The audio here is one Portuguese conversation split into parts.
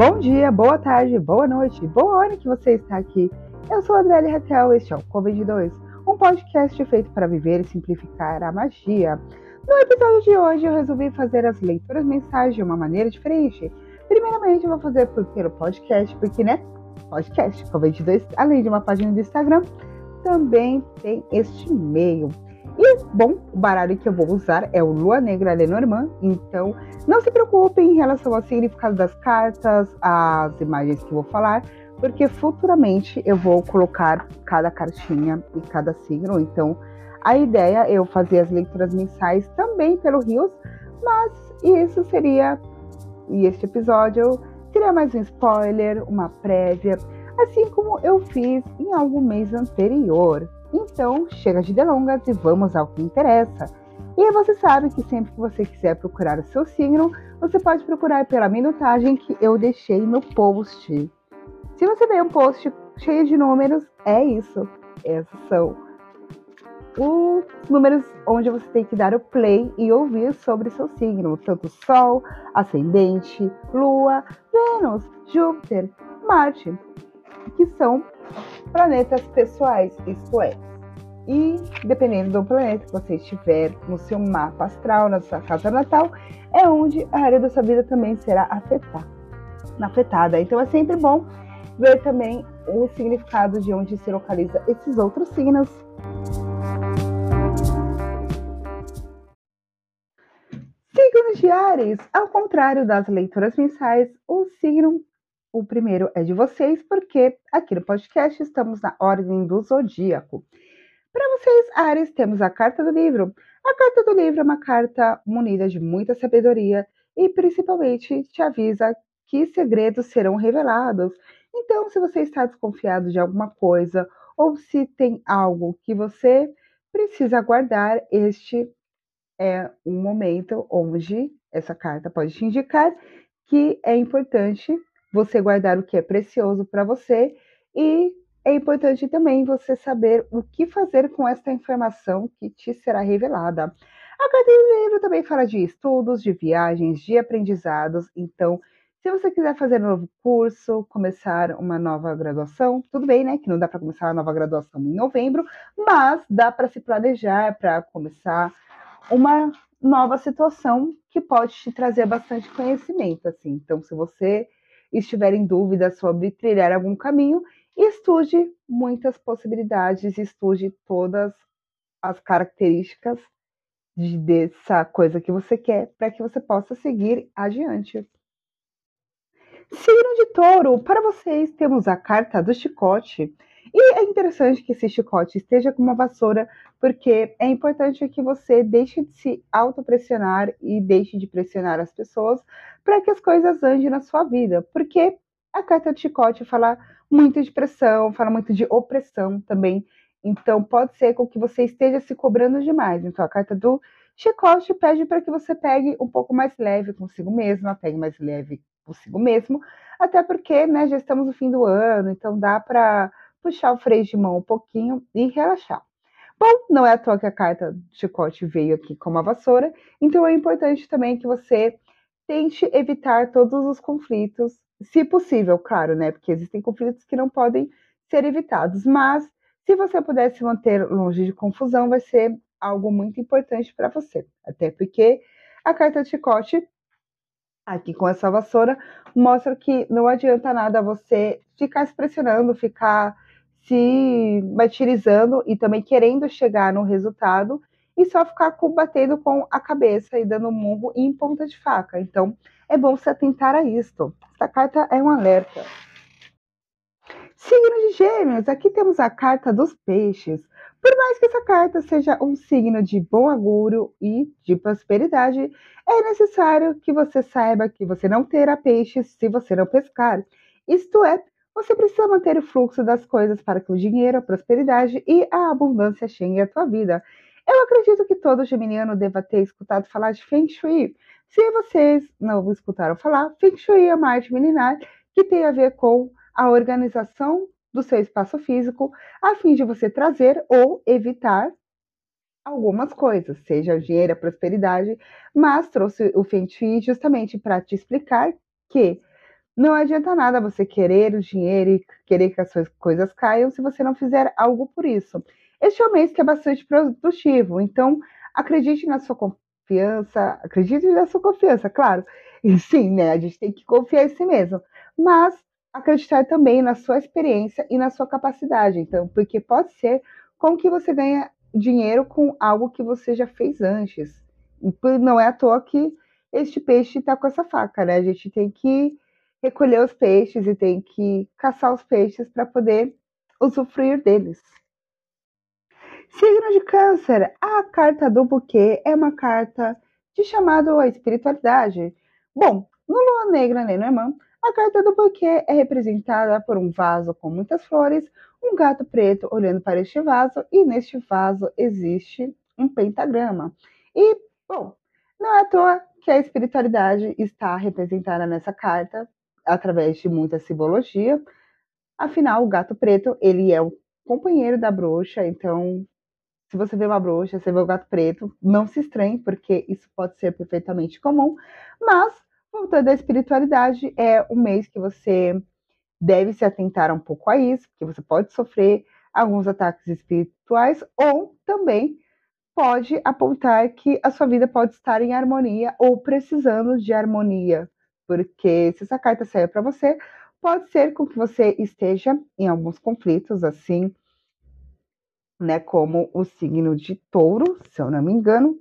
Bom dia, boa tarde, boa noite, boa hora que você está aqui. Eu sou a Adriele Raquel, este é o Covid-2, um podcast feito para viver e simplificar a magia. No episódio de hoje eu resolvi fazer as leituras mensais de uma maneira diferente. Primeiramente eu vou fazer pelo podcast, porque né, podcast Covid-2, além de uma página do Instagram, também tem este e-mail. E, bom, o baralho que eu vou usar é o Lua Negra Lenormand, então não se preocupem em relação ao significado das cartas, as imagens que vou falar, porque futuramente eu vou colocar cada cartinha e cada signo, então a ideia é eu fazer as leituras mensais também pelo Rios, mas isso seria, e este episódio seria mais um spoiler, uma prévia, assim como eu fiz em algum mês anterior. Então, chega de delongas e vamos ao que interessa. E você sabe que sempre que você quiser procurar o seu signo, você pode procurar pela minutagem que eu deixei no post. Se você vê um post cheio de números, é isso. Esses são os números onde você tem que dar o play e ouvir sobre seu signo, tanto Sol, Ascendente, Lua, Vênus, Júpiter, Marte, que são planetas pessoais, isto é. E dependendo do planeta que você estiver no seu mapa astral, na sua casa natal, é onde a área da sua vida também será afetada. afetada. Então é sempre bom ver também o significado de onde se localiza esses outros signos. Signos de Ares, ao contrário das leituras mensais, o signo o primeiro é de vocês, porque aqui no podcast estamos na ordem do zodíaco. Para vocês, Ares, temos a carta do livro. A carta do livro é uma carta munida de muita sabedoria e principalmente te avisa que segredos serão revelados. Então, se você está desconfiado de alguma coisa ou se tem algo que você precisa guardar, este é um momento onde essa carta pode te indicar que é importante você guardar o que é precioso para você e é importante também você saber o que fazer com esta informação que te será revelada. A carta do livro também fala de estudos, de viagens, de aprendizados. Então, se você quiser fazer um novo curso, começar uma nova graduação, tudo bem, né? Que não dá para começar uma nova graduação em novembro, mas dá para se planejar para começar uma nova situação que pode te trazer bastante conhecimento, assim. Então, se você estiver em dúvida sobre trilhar algum caminho, estude muitas possibilidades, estude todas as características de, dessa coisa que você quer para que você possa seguir adiante. Signo de touro, para vocês temos a carta do chicote. E é interessante que esse chicote esteja com uma vassoura, porque é importante que você deixe de se autopressionar e deixe de pressionar as pessoas para que as coisas andem na sua vida. Porque a carta do chicote fala muito de pressão, fala muito de opressão também. Então, pode ser com que você esteja se cobrando demais. Então, a carta do chicote pede para que você pegue um pouco mais leve consigo mesma, pegue mais leve consigo mesmo, até porque né, já estamos no fim do ano, então dá para puxar o freio de mão um pouquinho e relaxar. Bom, não é à toa que a carta de chicote veio aqui com uma vassoura, então é importante também que você tente evitar todos os conflitos, se possível, claro, né? Porque existem conflitos que não podem ser evitados, mas se você puder se manter longe de confusão, vai ser algo muito importante para você. Até porque a carta de chicote, aqui com essa vassoura, mostra que não adianta nada você ficar se pressionando, ficar se martirizando e também querendo chegar no resultado e só ficar batendo com a cabeça e dando murro em ponta de faca. Então, é bom se atentar a isto. Essa carta é um alerta. Signo de Gêmeos, aqui temos a carta dos peixes. Por mais que essa carta seja um signo de bom agouro e de prosperidade, é necessário que você saiba que você não terá peixes se você não pescar. Isto é, você precisa manter o fluxo das coisas para que o dinheiro, a prosperidade e a abundância cheguem à tua vida. Eu acredito que todo geminiano deva ter escutado falar de Feng Shui. Se vocês não escutaram falar, Feng Shui é uma arte milenar que tem a ver com a organização do seu espaço físico, a fim de você trazer ou evitar algumas coisas, seja dinheiro, prosperidade, mas trouxe o Feng Shui justamente para te explicar que Não adianta nada você querer o dinheiro e querer que as suas coisas caiam se você não fizer algo por isso. Este é um mês que é bastante produtivo, então acredite na sua confiança, acredite na sua confiança, claro. E sim, né? A gente tem que confiar em si mesmo. Mas acreditar também na sua experiência e na sua capacidade. Então, porque pode ser com que você ganha dinheiro com algo que você já fez antes. Não é à toa que este peixe está com essa faca, né? A gente tem que recolher os peixes e tem que caçar os peixes para poder usufruir deles. Signo de Câncer, a carta do buquê é uma carta de chamado à espiritualidade. Bom, no Lua Negra Lenormand, a carta do buquê é representada por um vaso com muitas flores, um gato preto olhando para este vaso e neste vaso existe um pentagrama. E, bom, não é à toa que a espiritualidade está representada nessa carta através de muita simbologia. Afinal, o gato preto, ele é o companheiro da bruxa, então se você vê uma bruxa, você vê o gato preto, não se estranhe, porque isso pode ser perfeitamente comum. Mas, voltando à espiritualidade, é um mês que você deve se atentar um pouco a isso, porque você pode sofrer alguns ataques espirituais ou também pode apontar que a sua vida pode estar em harmonia ou precisando de harmonia, porque se essa carta sair para você, pode ser com que você esteja em alguns conflitos assim, né, como o signo de touro, se eu não me engano,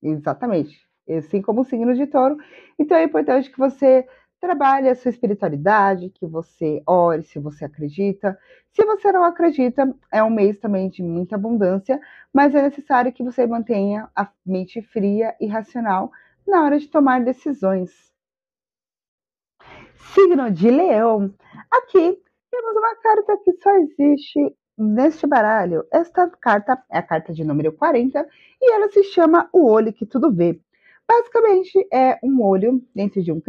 exatamente, assim como o signo de touro. Então é importante que você trabalhe a sua espiritualidade, que você ore se você acredita. Se você não acredita, é um mês também de muita abundância, mas é necessário que você mantenha a mente fria e racional na hora de tomar decisões. Signo de Leão. Aqui temos uma carta que só existe neste baralho, esta carta é a carta de número 40 e ela se chama O Olho que Tudo Vê. Basicamente, é um olho dentro de um,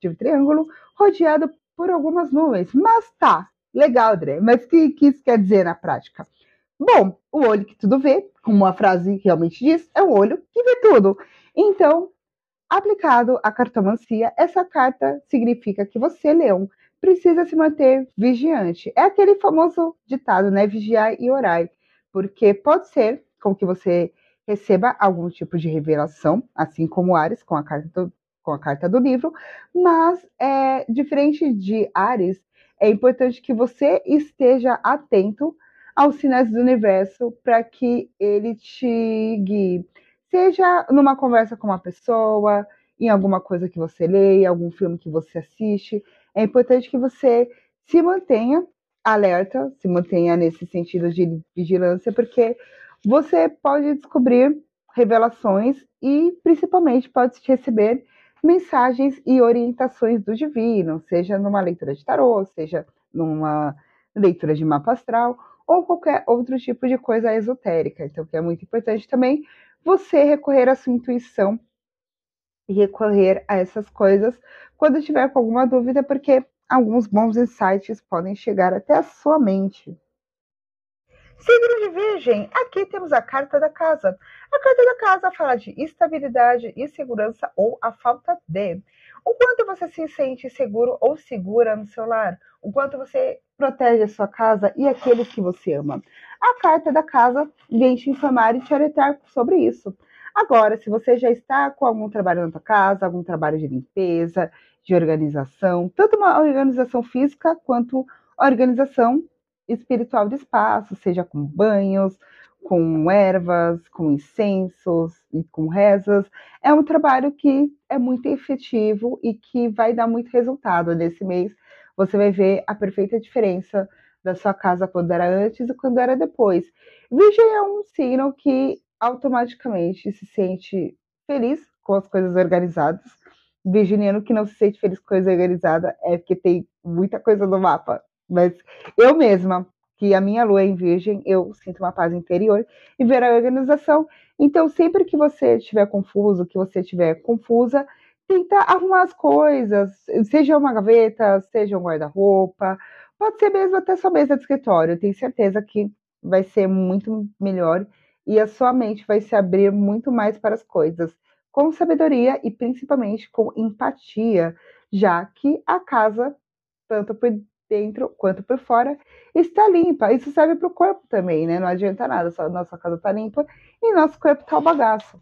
de um triângulo rodeado por algumas nuvens. Mas tá, legal, André. Mas o que, que isso quer dizer na prática? Bom, o olho que tudo vê, como a frase realmente diz, é o olho que vê tudo. Então, aplicado à cartomancia, essa carta significa que você, leão, precisa se manter vigiante. É aquele famoso ditado, né? Vigiar e orar. Porque pode ser com que você receba algum tipo de revelação, assim como Ares, com a carta do, com a carta do livro, mas é diferente de Ares, é importante que você esteja atento aos sinais do universo para que ele te guie. Seja numa conversa com uma pessoa, em alguma coisa que você lê, algum filme que você assiste, é importante que você se mantenha alerta, se mantenha nesse sentido de vigilância, porque você pode descobrir revelações e, principalmente, pode receber mensagens e orientações do divino, seja numa leitura de tarô, seja numa leitura de mapa astral ou qualquer outro tipo de coisa esotérica. Então, que é muito importante também você recorrer à sua intuição recorrer a essas coisas quando tiver com alguma dúvida, porque alguns bons insights podem chegar até a sua mente. Signo de Virgem, aqui temos a carta da casa. A carta da casa fala de estabilidade e segurança ou a falta de. O quanto você se sente seguro ou segura no seu lar? O quanto você protege a sua casa e aqueles que você ama? A carta da casa vem te informar e te alertar sobre isso. Agora, se você já está com algum trabalho na sua casa, algum trabalho de limpeza, de organização, tanto uma organização física quanto organização espiritual de espaço, seja com banhos, com ervas, com incensos e com rezas, é um trabalho que é muito efetivo e que vai dar muito resultado nesse mês. Você vai ver a perfeita diferença da sua casa quando era antes e quando era depois. Virgem é um signo que automaticamente se sente feliz com as coisas organizadas. Virginiano que não se sente feliz com coisa organizada é porque tem muita coisa no mapa. Mas eu mesma, que a minha lua é em virgem, eu sinto uma paz interior e ver a organização. Então, sempre que você estiver confuso, que você estiver confusa, tenta arrumar as coisas, seja uma gaveta, seja um guarda-roupa, pode ser mesmo até sua mesa de escritório. Eu tenho certeza que vai ser muito melhor e a sua mente vai se abrir muito mais para as coisas, com sabedoria e principalmente com empatia. já que a casa, tanto por dentro quanto por fora, está limpa. Isso serve para o corpo também, né? Não adianta nada, só nossa casa está limpa e nosso corpo está o bagaço.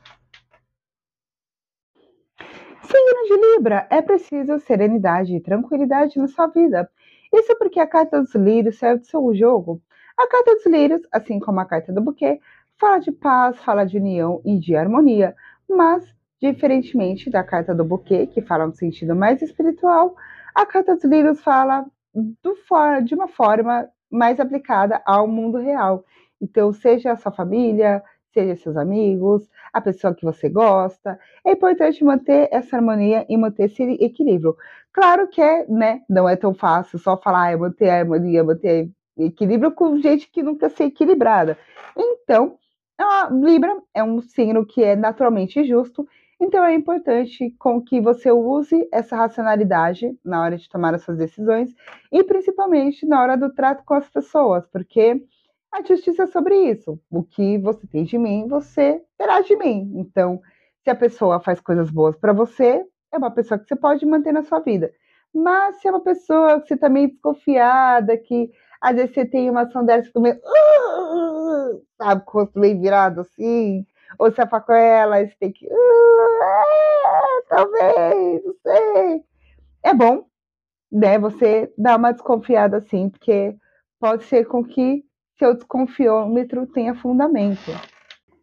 Signo de Libra, é preciso serenidade e tranquilidade na sua vida. Isso porque a carta dos lírios serve do seu jogo. A carta dos lírios, assim como a carta do buquê, fala de paz, fala de união e de harmonia, mas, diferentemente da carta do buquê, que fala no sentido mais espiritual, a carta dos lírios fala do, de uma forma mais aplicada ao mundo real. Então, seja a sua família, seja seus amigos, a pessoa que você gosta. É importante manter essa harmonia e manter esse equilíbrio. Claro que é, né, não é tão fácil só falar, é manter a harmonia, manter equilíbrio com gente que nunca se equilibrada. Então, Libra é um signo que é naturalmente justo então é importante com que você use essa racionalidade na hora de tomar as suas decisões e principalmente na hora do trato com as pessoas, porque a justiça é sobre isso. O que você tem de mim, você terá de mim. Então, se a pessoa faz coisas boas para você, é uma pessoa que você pode manter na sua vida. Mas se é uma pessoa que você está meio desconfiada, que às vezes você tem uma ação dessa, você meio, sabe, com o rosto meio virado assim, ou se é com ela, você tem que. Uh, talvez, não sei. É bom, né? Você dar uma desconfiada assim, porque pode ser com que seu desconfiômetro tenha fundamento.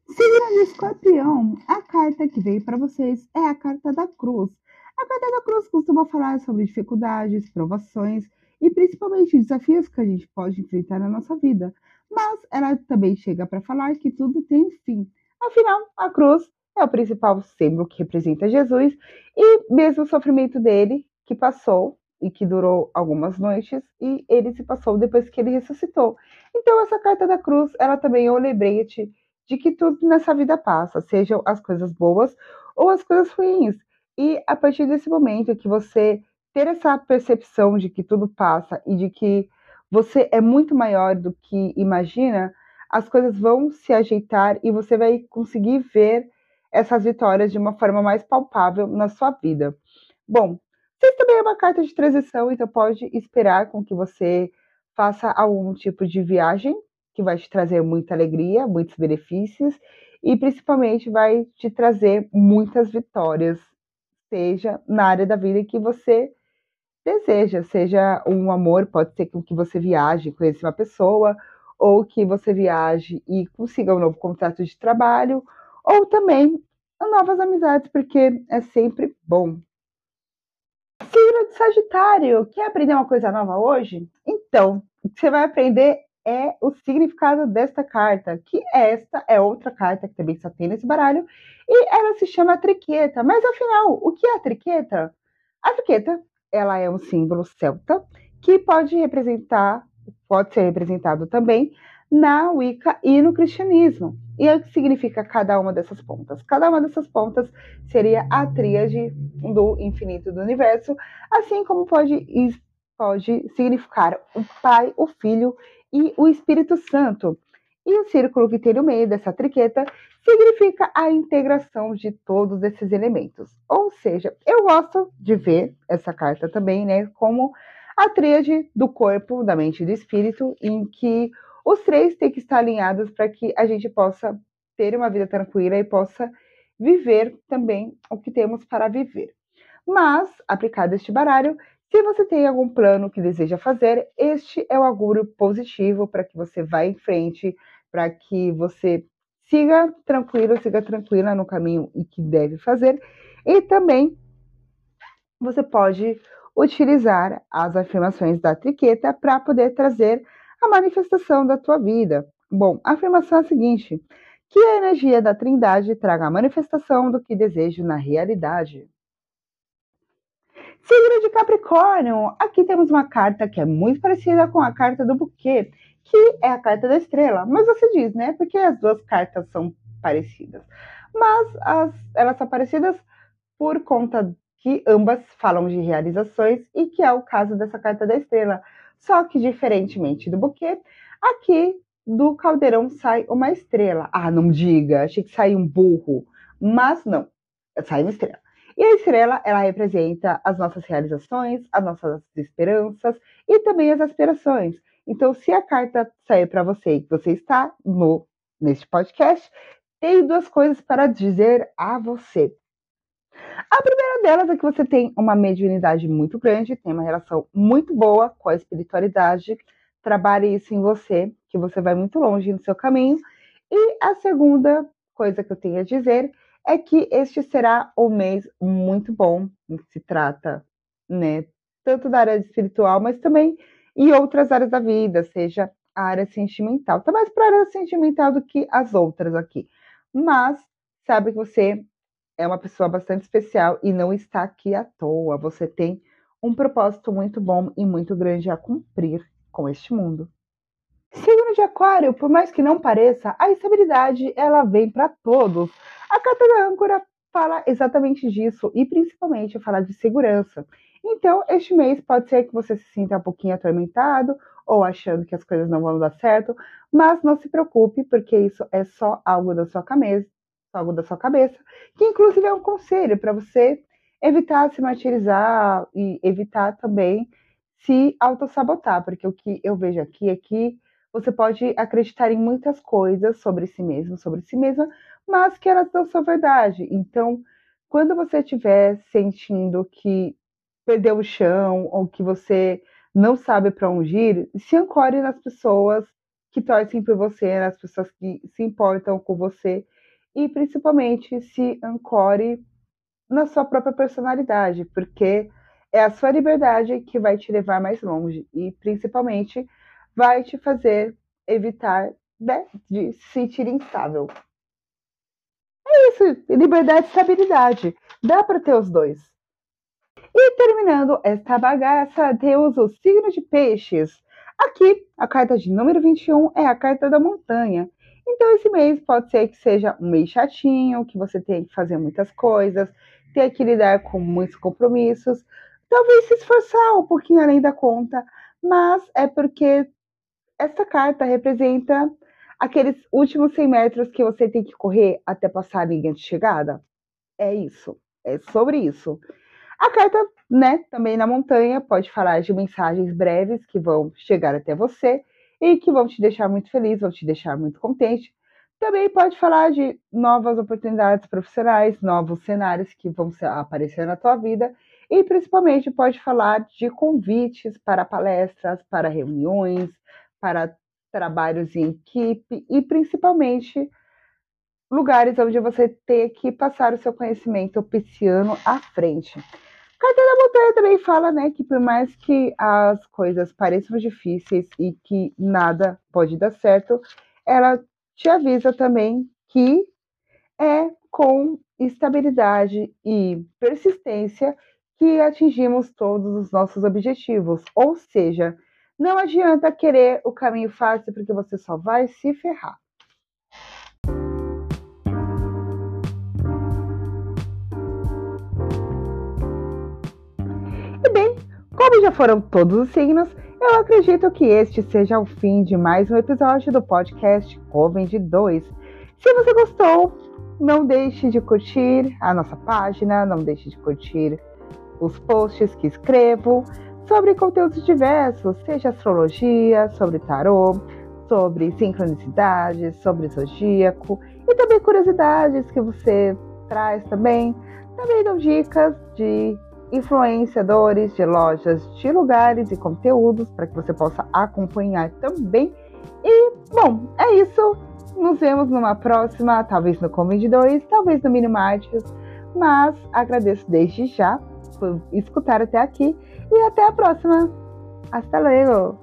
Signo de escorpião, a carta que veio para vocês é a carta da cruz. A carta da cruz costuma falar sobre dificuldades, provações e principalmente desafios que a gente pode enfrentar na nossa vida. Mas ela também chega para falar que tudo tem fim. Afinal, a cruz é o principal símbolo que representa Jesus e mesmo o sofrimento dele, que passou e que durou algumas noites, e ele se passou depois que ele ressuscitou. Então, essa carta da cruz, ela também é um lembrete de que tudo nessa vida passa, sejam as coisas boas ou as coisas ruins. E a partir desse momento que você ter essa percepção de que tudo passa e de que você é muito maior do que imagina, as coisas vão se ajeitar e você vai conseguir ver essas vitórias de uma forma mais palpável na sua vida. Bom, vocês também é uma carta de transição, então pode esperar com que você faça algum tipo de viagem que vai te trazer muita alegria, muitos benefícios e principalmente vai te trazer muitas vitórias, seja na área da vida que você deseja, seja um amor, pode ser que você viaje, conheça uma pessoa, ou que você viaje e consiga um novo contrato de trabalho, ou também novas amizades, porque é sempre bom. Signo de Sagitário, quer aprender uma coisa nova hoje? Então, o que você vai aprender é o significado desta carta, que esta é outra carta que também só tem nesse baralho, e ela se chama triqueta. Mas afinal, o que é a triqueta? A triqueta, ela é um símbolo celta que pode representar pode ser representado também na Wicca e no cristianismo. E o que significa cada uma dessas pontas? Cada uma dessas pontas seria a tríade do infinito do universo, assim como pode, pode significar o Pai, o Filho e o Espírito Santo. E o círculo que tem no meio dessa triqueta significa a integração de todos esses elementos. Ou seja, eu gosto de ver essa carta também, né, como a tríade do corpo, da mente e do espírito, em que os três têm que estar alinhados para que a gente possa ter uma vida tranquila e possa viver também o que temos para viver. Mas, aplicado este baralho, se você tem algum plano que deseja fazer, este é o augúrio positivo para que você vá em frente, para que você siga tranquilo, siga tranquila no caminho e que deve fazer. E também você pode utilizar as afirmações da triqueta para poder trazer a manifestação da tua vida. Bom, a afirmação é a seguinte: que a energia da Trindade traga a manifestação do que desejo na realidade. Signo de Capricórnio, aqui temos uma carta que é muito parecida com a carta do buquê, que é a carta da estrela. Mas você diz, né? Porque as duas cartas são parecidas. Mas as, elas são parecidas por conta que ambas falam de realizações e que é o caso dessa carta da estrela. Só que, diferentemente do buquê, aqui do caldeirão sai uma estrela. Ah, não diga, achei que sai um burro. Mas não, sai uma estrela. E a estrela, ela representa as nossas realizações, as nossas esperanças e também as aspirações. Então, se a carta sair para você que você está no neste podcast, tem duas coisas para dizer a você. A primeira delas é que você tem uma mediunidade muito grande, tem uma relação muito boa com a espiritualidade. Trabalhe isso em você, que você vai muito longe no seu caminho. E a segunda coisa que eu tenho a dizer é que este será um mês muito bom, se trata, né, tanto da área espiritual, mas também em outras áreas da vida, seja a área sentimental. Está mais para a área sentimental do que as outras aqui. Mas sabe que você é uma pessoa bastante especial e não está aqui à toa. Você tem um propósito muito bom e muito grande a cumprir com este mundo. Signo de Aquário, por mais que não pareça, a estabilidade ela vem para todos. A carta da âncora fala exatamente disso e principalmente fala de segurança. Então, este mês pode ser que você se sinta um pouquinho atormentado ou achando que as coisas não vão dar certo, mas não se preocupe, porque isso é só algo da sua cabeça, algo da sua cabeça, que inclusive é um conselho para você evitar se martirizar e evitar também se autossabotar, porque o que eu vejo aqui é que você pode acreditar em muitas coisas sobre si mesmo, sobre si mesma, mas que elas não são verdade. Então, quando você estiver sentindo que perdeu o chão ou que você não sabe para onde ir, se ancore nas pessoas que torcem por você, nas pessoas que se importam com você e principalmente se ancore na sua própria personalidade, porque é a sua liberdade que vai te levar mais longe e principalmente vai te fazer evitar né, de se sentir instável. É isso, liberdade e estabilidade. Dá para ter os dois. E terminando esta bagaça, temos o signo de peixes. Aqui, a carta de número 21 é a carta da montanha. Então, esse mês pode ser que seja um mês chatinho, que você tenha que fazer muitas coisas, ter que lidar com muitos compromissos, talvez se esforçar um pouquinho além da conta, mas é porque essa carta representa aqueles últimos 100 metros que você tem que correr até passar a linha de chegada. É isso, é sobre isso. A carta, né, também na montanha, pode falar de mensagens breves que vão chegar até você e que vão te deixar muito feliz, vão te deixar muito contente. Também pode falar de novas oportunidades profissionais, novos cenários que vão aparecer na tua vida e principalmente pode falar de convites para palestras, para reuniões, para trabalhos em equipe e principalmente lugares onde você tem que passar o seu conhecimento pisciano à frente. Carta da Montanha também fala, né, que por mais que as coisas pareçam difíceis e que nada pode dar certo, ela te avisa também que é com estabilidade e persistência que atingimos todos os nossos objetivos. Ou seja, não adianta querer o caminho fácil porque você só vai se ferrar. Como já foram todos os signos, eu acredito que este seja o fim de mais um episódio do podcast Jovem de 2. Se você gostou, não deixe de curtir a nossa página, não deixe de curtir os posts que escrevo sobre conteúdos diversos, seja astrologia, sobre tarô, sobre sincronicidades, sobre zodíaco e também curiosidades que você traz também. Também dou dicas de influenciadores de lojas de lugares e conteúdos para que você possa acompanhar também. E, bom, é isso. Nos vemos numa próxima, talvez no Convide 2, talvez no Martins, mas agradeço desde já por escutar até aqui e até a próxima. Hasta luego!